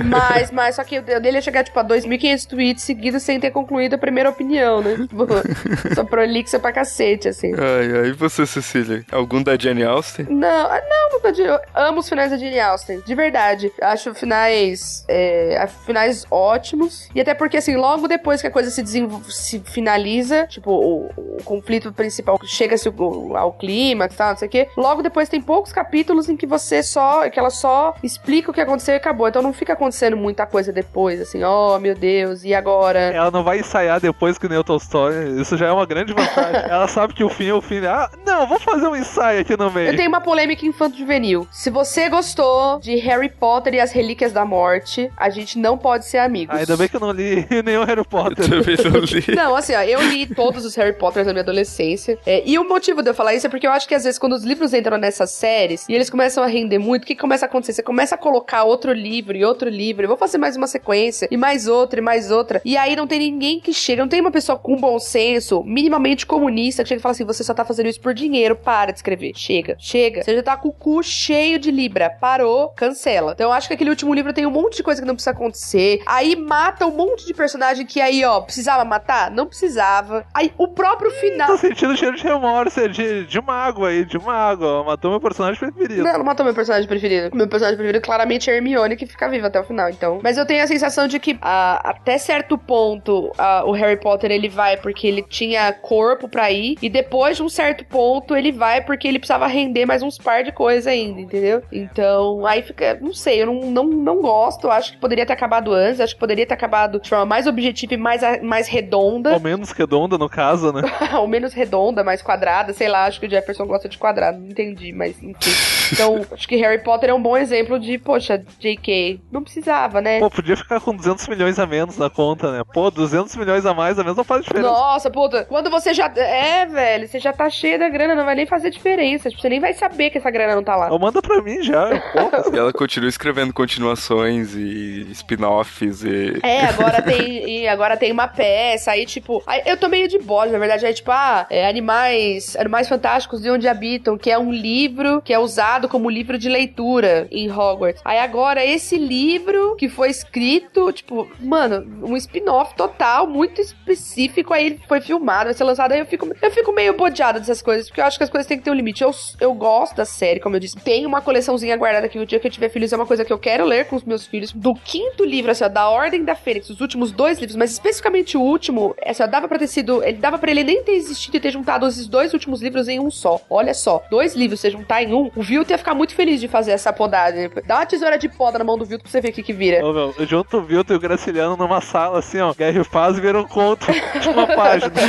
mais, mais, só que o dele ia chegar, tipo, a 2.500 tweets seguidos sem ter concluído a primeira opinião, né? Tipo, só prolixa pra cacete, assim. Ai, ai, e você, Cecília? Algum da Jane Austen? Não, ah, não, não, eu amo os finais da Jane Austen, de verdade. Acho finais, é, finais ótimos. E até porque, assim, logo depois que a coisa se, se finaliza, tipo, o, o conflito principal chega-se ao, e tal, não sei o quê. Logo depois tem poucos capítulos em que você só, que ela só explica o que aconteceu e acabou. Então não fica acontecendo muita coisa depois, assim, oh meu Deus, e agora? Ela não vai ensaiar depois que nem o Tolstói. Isso já é uma grande vantagem. Ela sabe que o fim é o fim. Ah, não, vou fazer um ensaio aqui no meio. Eu tenho uma polêmica infanto-juvenil. Se você gostou de Harry Potter e as Relíquias da Morte, a gente não pode ser amigos. Ah, Ainda bem que eu não li nenhum Harry Potter. Também não li. Não, assim, ó, eu li todos os Harry Potters na minha adolescência. É, e o motivo de eu falar isso é porque eu acho que às vezes quando os livros entram nessas séries e eles começam a render muito, o que começa a acontecer? Você começa a colocar outro livro e outro livro, e vou fazer mais uma sequência, e mais outra, e mais outra. E aí não tem ninguém que chega, não tem uma pessoa com bom senso, minimamente comunista, que chega e fala assim: você só tá fazendo isso por dinheiro, para de escrever. Chega, chega. Você já tá com o cu cheio de Libra. Parou, cancela. Então eu acho que aquele último livro tem um monte de coisa que não precisa acontecer. Aí mata um monte de personagem que aí, ó, precisava matar? Não precisava. Aí o próprio final. Tô sentindo cheiro de remorso, é de, de mago aí, de mago. ó. Matou meu personagem preferido. Não, não matou meu personagem preferido. Meu personagem preferido claramente é Hermione, que fica viva até o final, então. Mas eu tenho a sensação de que ah, até certo ponto ah, o Harry Potter ele vai porque ele tinha corpo pra ir, e depois de um certo ponto ele vai porque ele precisava render mais uns par de coisas ainda, entendeu? Então, aí fica, não sei, eu não, não, não gosto, acho que poderia ter acabado antes, acho que poderia ter acabado de forma mais objetiva e mais, mais redonda. Ou menos redonda, no caso, né? ou menos redonda, mais quadrada, sei lá, acho que o Jefferson gosta de quadrado, não entendi, mas enfim. Então, acho que Harry Potter é um bom exemplo de, poxa, JK, não precisava, né? Pô, podia ficar com 200 milhões a menos na conta, né? Pô, 200 milhões a mais, a mesma faz diferença. Nossa, puta, quando você já. É, velho, você já tá cheio da grana, não vai nem fazer diferença. Tipo, você nem vai saber que essa grana não tá lá. Ou manda pra mim já, porra. E ela continua escrevendo continuações e spin-offs e. É, agora tem, e agora tem uma peça, aí tipo, aí eu tô meio de bode, na verdade, aí tipo, ah, é, animais, animais fantásticos de onde habitam, que é um livro que é usado como livro de leitura em Hogwarts. Aí agora esse livro que foi escrito, tipo, mano, um spin-off total, muito específico, aí ele foi filmado, vai ser lançado, aí eu fico, eu fico meio bodeada dessas coisas, porque eu acho que as coisas têm que ter um limite. Eu, eu gosto da série, como eu disse. Tem uma coleçãozinha guardada que o dia que eu tiver filhos é uma coisa que eu quero ler com os meus filhos. Do quinto livro, assim, ó, da Ordem da Fênix, os últimos dois livros, mas especificamente o último, assim, ó, dava pra ter sido. Ele dava pra ele nem ter existido e ter juntado esses dois últimos livros em um só. Olha só, dois livros você juntar em um, o Vilto ia ficar muito feliz de fazer essa podagem. Dá uma tesoura de poda na mão do Vilto pra você ver o que que vira. Ô, meu, eu junto o Vilto e o Graciliano numa sala, assim, ó. Guerra e Paz viram um conto de uma página.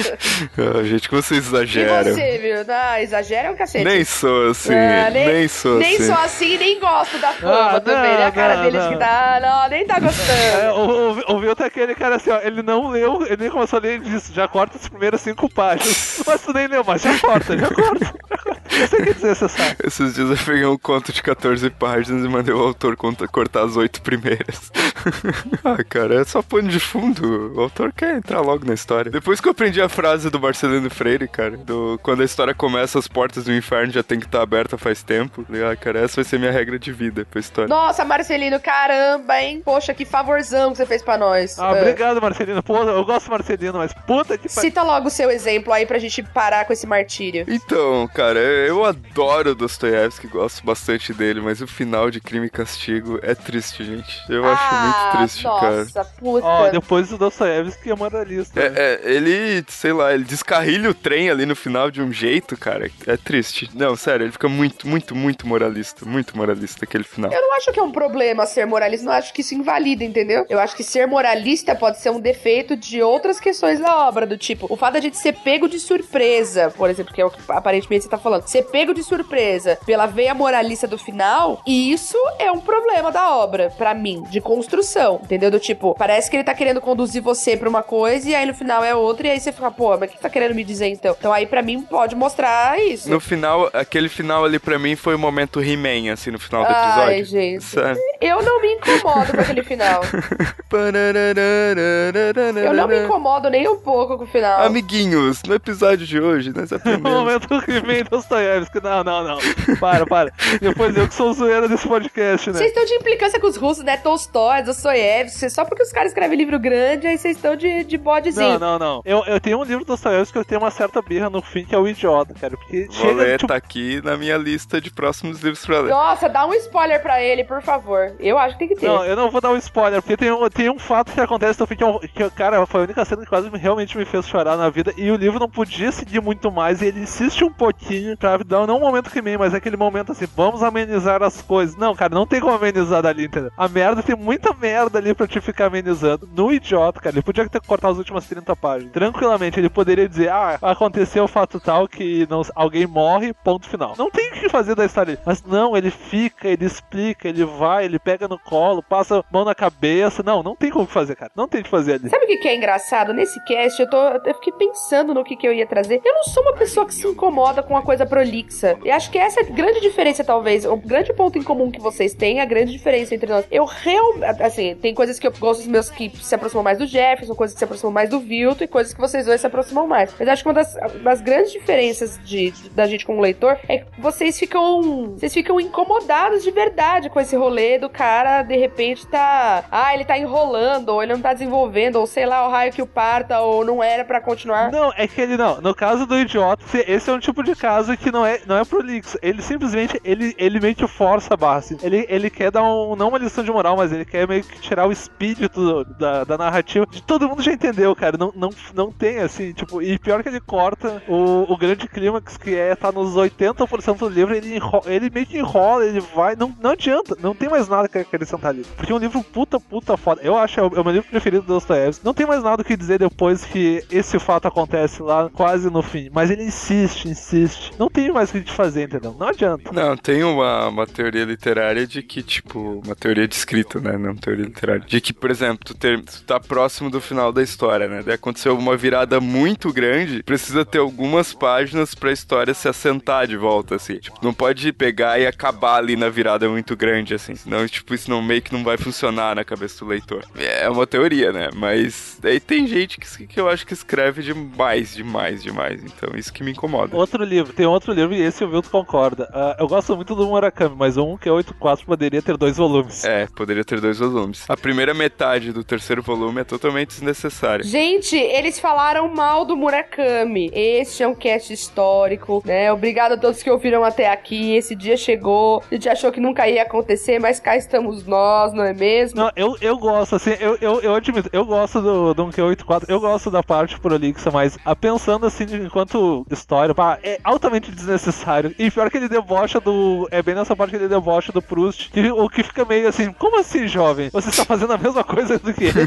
Ah, gente, que vocês E exageram. você, viu? Ah, exagera o cacete. Nem sou assim, Ah, nem, sou nem assim. sou assim, nem gosto da fama Ah, também. não, né? A cara não, deles não. que tá. Não, nem tá gostando. É, o, o, o Vilto é aquele cara assim, ó. Ele não leu, ele nem começou a ler, ele disse, já corta as primeiras cinco páginas. Mas tu nem leu, mas já corta, já corta. Isso quer dizer, você sabe. Esses dias eu peguei um conto de 14 páginas e mandei o autor cortar as oito primeiras. ah, cara, é só pano de fundo. O autor quer entrar logo na história. Depois que eu aprendi a frase do Marcelino Freire, cara, do quando a história começa, as portas do inferno já tem que estar aberta faz tempo. Ah, cara, essa vai ser minha regra de vida pra história. Nossa, Marcelino, caramba, hein? Poxa, que favorzão que você fez pra nós. Ah, Ah. obrigado, Marcelino. Pô, eu gosto do Marcelino, mas puta que pariu. Cita logo o seu exemplo aí pra gente parar com esse martírio. Então, cara, eu adoro Dostoiévski, gosto bastante dele, mas o final de Crime e Castigo é triste, gente. Eu acho ah, muito triste, cara. nossa, puta. Ó, depois do Dostoiévski é moralista. né? É, é, ele, sei lá, ele descarrilha o trem ali no final de um jeito, cara. É triste. Não, sério, ele fica muito, muito, muito moralista. Muito moralista aquele final. Eu não acho que é um problema ser moralista, não acho que isso invalida, entendeu? Eu acho que ser moralista pode ser um defeito de outras questões da obra, do tipo, o fato da gente ser pego de surpresa, por exemplo, que é o que aparentemente você tá falando, ser pego de surpresa pela veia moralista do final, e isso é um problema da obra, pra mim, de construção, entendeu? Do tipo, parece que ele tá querendo conduzir você pra uma coisa e aí no final é outra, e aí você fica, pô, mas o que tá querendo me dizer então? Então aí pra mim pode mostrar isso. No final, aquele final ali pra mim foi o momento He-Man, assim, no final do Ai, episódio. gente. Sério. Eu não me incomodo com aquele final. Eu não me incomodo nem um pouco com o final. Amiguinhos, no episódio de hoje, nós No aprendemos. momento que vem Dostoiévski. Não, não, não. Para, para. Depois eu que sou zoeira desse podcast, né? Vocês estão de implicância com os russos, né? Tolstói, Dostoiévski, só porque os caras escrevem livro grande, aí vocês estão de, de bodezinho. Não, não, não. Eu, eu tenho um livro do Dostoiévski que eu tenho uma certa birra no fim, que é o Idiota, cara. Porque Vou chega, ler, tipo, tá aqui na minha lista de próximos livros pra ler. Nossa, dá um spoiler pra ele, por favor. Eu acho que tem que ter. Não, eu não vou dar um spoiler, porque tem um, tem um fato que acontece no fim que, eu- que, cara, foi a única cena que quase me- realmente me fez chorar na vida. E o livro não podia seguir muito mais. E ele insiste um pouquinho pra dar, não um momento que nem, mas é aquele momento assim, vamos amenizar as coisas. Não, cara, não tem como amenizar dali, entendeu? A merda tem muita merda ali pra te ficar amenizando. No idiota, cara, ele podia ter cortado as últimas 30 páginas. Tranquilamente, ele poderia dizer, ah, aconteceu o fato tal que não- alguém morre, ponto final. Não tem o que fazer da história. Mas não, ele fica, ele explica, ele vai, ele pega no colo, passa mão na cabeça. Não, não tem como fazer, cara. Não tem o que fazer ali. Sabe o que que é engraçado? Nesse cast, eu, tô, eu fiquei pensando no que, que eu ia trazer. Eu não sou uma pessoa que se incomoda com uma coisa prolixa. E acho que essa é a grande diferença, talvez. O grande ponto em comum que vocês têm, a grande diferença entre nós. Eu realmente. Assim, tem coisas que eu gosto dos meus que se aproximam mais do Jefferson, coisas que se aproximam mais do Vilto e coisas que vocês dois se aproximam mais. Mas acho que uma das, das grandes diferenças de, da gente como leitor é que vocês ficam. Vocês ficam incomodados de verdade com esse rolê do cara, de repente, tá. Ah, ele tá enrolando, ou ele não tá desenvolvendo, ou sei lá, o raio que o parta, ou não era pra continuar. Não, é que ele não. No caso do idiota, esse é um tipo de caso que não é, não é prolixo. Ele simplesmente, ele, ele meio que força a barra, assim. Ele, ele quer dar um, não uma lição de moral, mas ele quer meio que tirar o espírito do- da, da narrativa. Todo mundo já entendeu, cara. Não, não, não tem, assim, tipo, e pior que ele corta o, o grande clímax, que é tá nos 80% do livro, ele, enro- ele meio que enrola, ele vai. Não, não adianta, não tem mais nada que acrescentar ali. Porque é um livro puta, puta foda. Eu acho, é o, é o meu livro preferido do Dostoiévski. Não tem mais nada o que dizer depois que esse fato acontece lá quase no fim. Mas ele insiste, insiste. Não tem mais o que te fazer, entendeu? Não adianta. Não, tem uma, uma teoria literária de que, tipo, uma teoria de escrita, né? Não teoria literária. De que, por exemplo, tu, ter, tu tá próximo do final da história, né? Daí aconteceu uma virada muito grande, precisa ter algumas páginas pra história se assentar de volta, assim. Tipo, não pode pegar e acabar ali na virada muito grande, assim. Senão, tipo, isso não, meio que não vai funcionar na cabeça do leitor. É uma teoria, né? Mas daí tem gente que, que eu acho que escreve demais, demais, demais. Então, isso que me incomoda. Outro livro, tem outro livro e esse o Milton concorda. Ah, eu gosto muito do Murakami, mas o 1Q84 poderia ter dois volumes. É, poderia ter dois volumes. A primeira metade do terceiro volume é totalmente desnecessária. Gente, eles falaram mal do Murakami. Este é um cast histórico, né? Obrigado a todos que ouviram até aqui. Esse dia chegou. A gente achou que nunca ia acontecer, mas cá estamos nós, não é mesmo? Não, eu, eu gosto, assim, eu, eu, eu admito, eu gosto do, do 1Q84, eu gosto da parte prolixa, mas a, pensando assim, enquanto história, pá, é altamente desnecessário. E pior que ele debocha do. É bem nessa parte que ele debocha do Proust, que, o que fica meio assim, como assim, jovem? Você está fazendo a mesma coisa do que ele?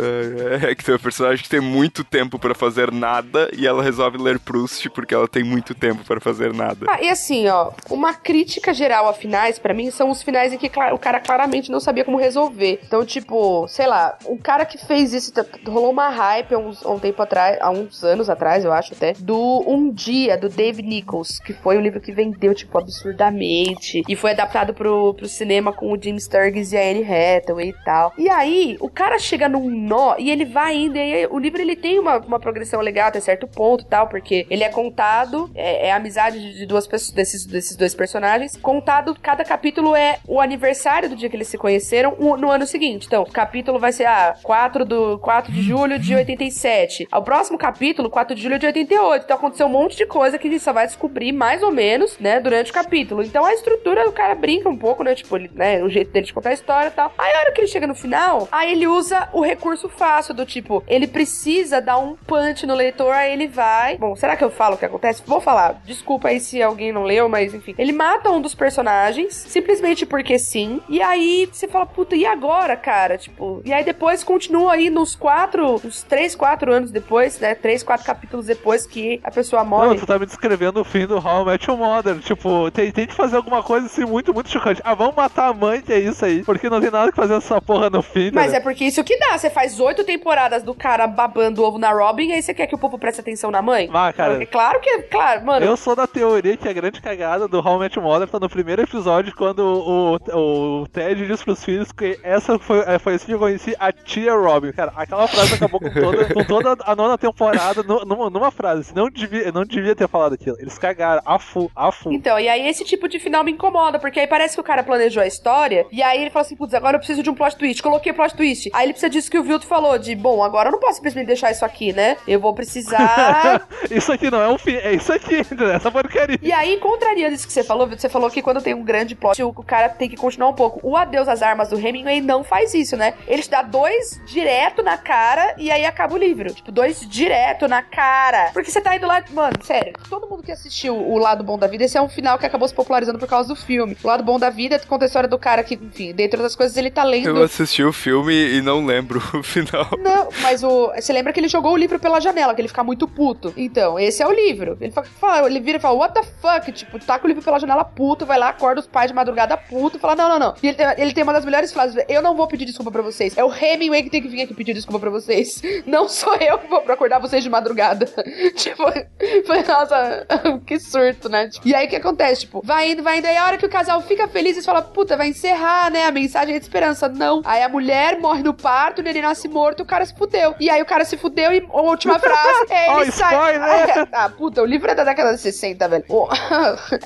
É, é que tem uma personagem que tem muito tempo pra fazer nada e ela resolve ler Proust porque ela tem muito tempo pra fazer nada. Ah, e assim, ó, uma crítica geral a finais, pra mim, são os finais em que o cara claramente não sabia como resolver. Então, tipo, sei lá, o cara que fez isso, rolou uma hype há, uns, há um tempo atrás, há uns anos atrás, eu acho até, do Um Dia, do Dave Nichols, que foi um livro que vendeu, tipo, absurdamente, e foi adaptado pro, pro cinema com o Jim Sturgis e a Anne Hathaway e tal. E aí, o cara chega num nó, e ele vai indo, e aí, o livro ele tem uma, uma progressão legal até certo ponto e tal, porque ele é contado, é, é a amizade de, duas pessoas, desses, desses dois personagens, contado, cada capítulo é o aniversário do dia que eles se conheceram no ano seguinte. Então, o capítulo vai ser, ah, 4, do, 4 de julho de 87. O próximo capítulo, 4 de julho de 88. Então, aconteceu um monte de coisa que a gente só vai descobrir mais ou menos, né, durante o capítulo. Então, a estrutura, o cara brinca um pouco, né, tipo, ele, né, o jeito dele de contar a história e tal. Aí, a hora que ele chega no final, aí ele usa o recurso fácil do tipo, ele precisa dar um punch no leitor, aí ele vai. Bom, será que eu falo o que acontece? Vou falar. Desculpa aí se alguém não leu, mas enfim. Ele mata um dos personagens, simplesmente porque sim. E aí você fala, puta, e agora, cara? Tipo, e aí depois continua aí nos quatro, uns três, quatro anos depois, né? Três, quatro capítulos depois que a pessoa Não, morre. tu tá me descrevendo o fim do How I Met Your Mother. Tipo, tem, tem que fazer alguma coisa assim muito, muito chocante. Ah, vamos matar a mãe, que é isso aí. Porque não tem nada que fazer essa porra no fim. Mas né? é porque isso que dá. Você faz oito temporadas do cara babando ovo na Robin, e aí você quer que o povo preste atenção na mãe? Ah, cara. É claro que, claro, mano. Eu sou da teoria que a grande cagada do How I Met Your Mother tá no primeiro episódio, quando o, o, o Ted diz pros filhos que essa foi, é, foi assim que eu conheci a tia Robin. Cara, aquela frase acabou com toda, com toda a nona temporada nu- numa, numa frase. Assim, Não devia, não devia ter falado aquilo. Eles cagaram. A fu, a fu. Então, e aí esse tipo de final me incomoda, porque aí parece que o cara planejou a história, e aí ele fala assim, putz, agora eu preciso de um plot twist. Coloquei plot twist. Aí ele precisa disso que o Vilto falou, de, bom, agora eu não posso simplesmente deixar isso aqui, né? Eu vou precisar... isso aqui não é um fim, é isso aqui, essa porcaria. E aí, contrariando isso que você falou, Vilto, você falou que quando tem um grande plot, o cara tem que continuar um pouco. O Adeus às Armas do Hemingway não faz isso, né? Ele te dá dois direto na cara, e aí acaba o livro. Tipo, dois direto na cara. Porque você tá indo lá... Mano, sério, todo mundo que assistiu O Lado Bom da Vida, esse é um final que acabou se popularizando por causa do filme. O Lado Bom da Vida conta a história do cara que, enfim, dentre outras coisas, ele tá lendo... Eu assisti o filme e não lembro o final. Não, mas o. Você lembra que ele jogou o livro pela janela, que ele fica muito puto. Então, esse é o livro. Ele, fa- fala, ele vira e fala, what the fuck? Tipo, taca o livro pela janela puto, vai lá, acorda os pais de madrugada puto, fala, não, não, não. E ele tem, ele tem uma das melhores frases, eu não vou pedir desculpa pra vocês. É o Hemingway que tem que vir aqui pedir desculpa pra vocês. Não sou eu que vou acordar vocês de madrugada. tipo, foi, nossa, que surto, né? Tipo, e aí o que acontece? Tipo, vai indo, vai indo, aí a hora que o casal fica feliz, eles falam, puta, vai encerrar, né? A mensagem é de esperança. Não. Aí a mulher morre no parto, o neném nasce morto, o cara se fudeu. E aí o cara se fudeu e a última frase é ele sai. spoiler! Ah, puta, o livro é da década de 60, velho. Ô,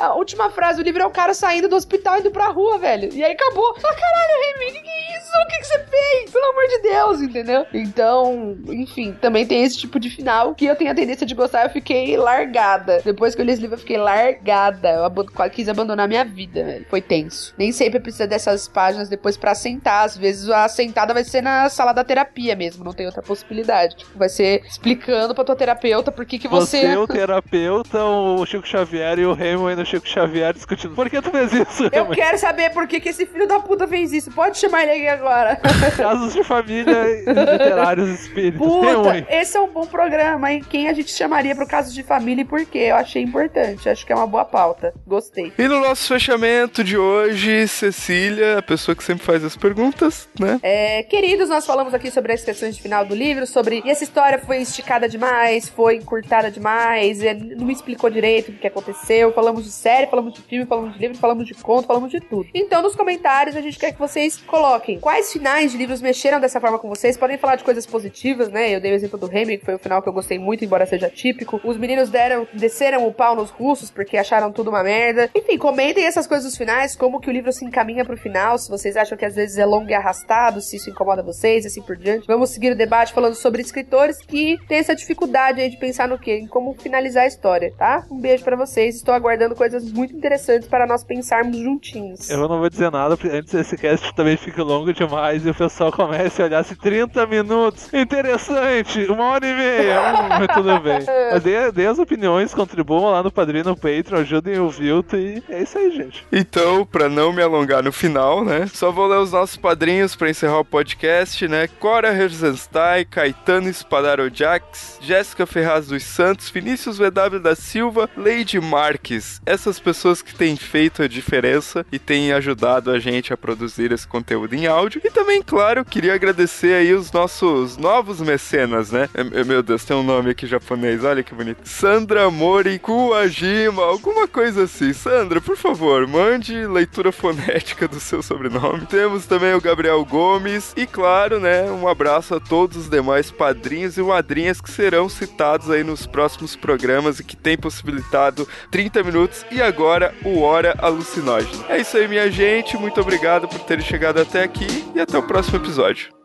a última frase do livro é o cara saindo do hospital e indo pra rua, velho. E aí acabou. Fala, caralho, Remy, que que é isso? O que, que você fez? Pelo amor de Deus, entendeu? Então, enfim, também tem esse tipo de final que eu tenho a tendência de gostar. Eu fiquei largada. Depois que eu li esse livro, eu fiquei largada. Eu quase quis abandonar minha vida, velho. Foi tenso. Nem sempre precisa dessas páginas depois pra sentar. Às vezes a sentada vai ser na sala da terapia mesmo. Não tem outra possibilidade. Tipo, vai ser explicando pra tua terapeuta por que, que você. Você, o terapeuta, o Chico Xavier e o Hemingway no Chico Xavier discutindo. Por que tu fez isso, Eu quero saber por que, que esse filho da puta fez isso. Pode chamar ele aqui agora. Casos de família literários espíritos. Puta, esse é um bom programa, hein? Quem a gente chamaria pro caso de família e por quê? Eu achei importante. Acho que é uma boa pauta. Gostei. E no nosso fechamento de hoje, Cecília, a pessoa que sempre faz as perguntas, né? É, queridos, nós falamos aqui sobre as questões de final do livro, sobre e essa história foi esticada demais, foi encurtada demais, não me explicou direito o que aconteceu. Falamos de série, falamos de filme, falamos de livro, falamos de conto, falamos de tudo. Então, nos comentários, a gente quer que vocês coloquem quais finais de livros mexeram dessa forma com vocês? Podem falar de coisas positivas, né? Eu dei o exemplo do Remy, que foi o final que eu gostei muito, embora seja típico. Os meninos deram, desceram o pau nos russos porque acharam tudo uma merda. Enfim, comentem essas coisas dos finais, como que o livro se encaminha pro final, se vocês acham que às vezes é longo e arrastado, se isso incomoda vocês, assim por diante. Vamos seguir o debate falando sobre escritores que têm essa dificuldade aí de pensar no quê? Em como finalizar a história, tá? Um beijo para vocês. Estou aguardando coisas muito interessantes para nós pensarmos juntinhos. Eu não vou dizer nada, porque antes desse cast também fica longo demais e o pessoal comece a olhar assim, 30 minutos. Interessante, uma hora e meia. Hum, tudo bem. Mas dê, dê as opiniões, contribuam lá no Padrinho, no Patreon, ajudem o Vilto e é isso aí, gente. Então, pra não me alongar no final, né? Só vou ler os nossos padrinhos pra encerrar o podcast, né? Cora Herzenstein, Caetano Espadaro Jax, Jéssica Ferraz dos Santos, Vinícius VW da Silva, Lady Marques. Essas pessoas que têm feito a diferença e têm ajudado a gente a produzir esse conteúdo em áudio. E também, claro, queria agradecer aí os nossos novos mecenas, né? É- Meu Deus, tem um nome aqui japonês, olha que bonito. Sandra Mori Kuwajima, alguma coisa assim. Sandra, por favor, mande leitura fonética do seu sobrenome. Temos também o Gabriel Gomes e, claro, né, um abraço a todos os demais padrinhos e madrinhas que serão citados aí nos próximos programas e que têm possibilitado 30 minutos e agora o Hora Alucinógeno. É isso aí, minha gente. Muito obrigado por terem chegado até aqui e até o próximo episódio.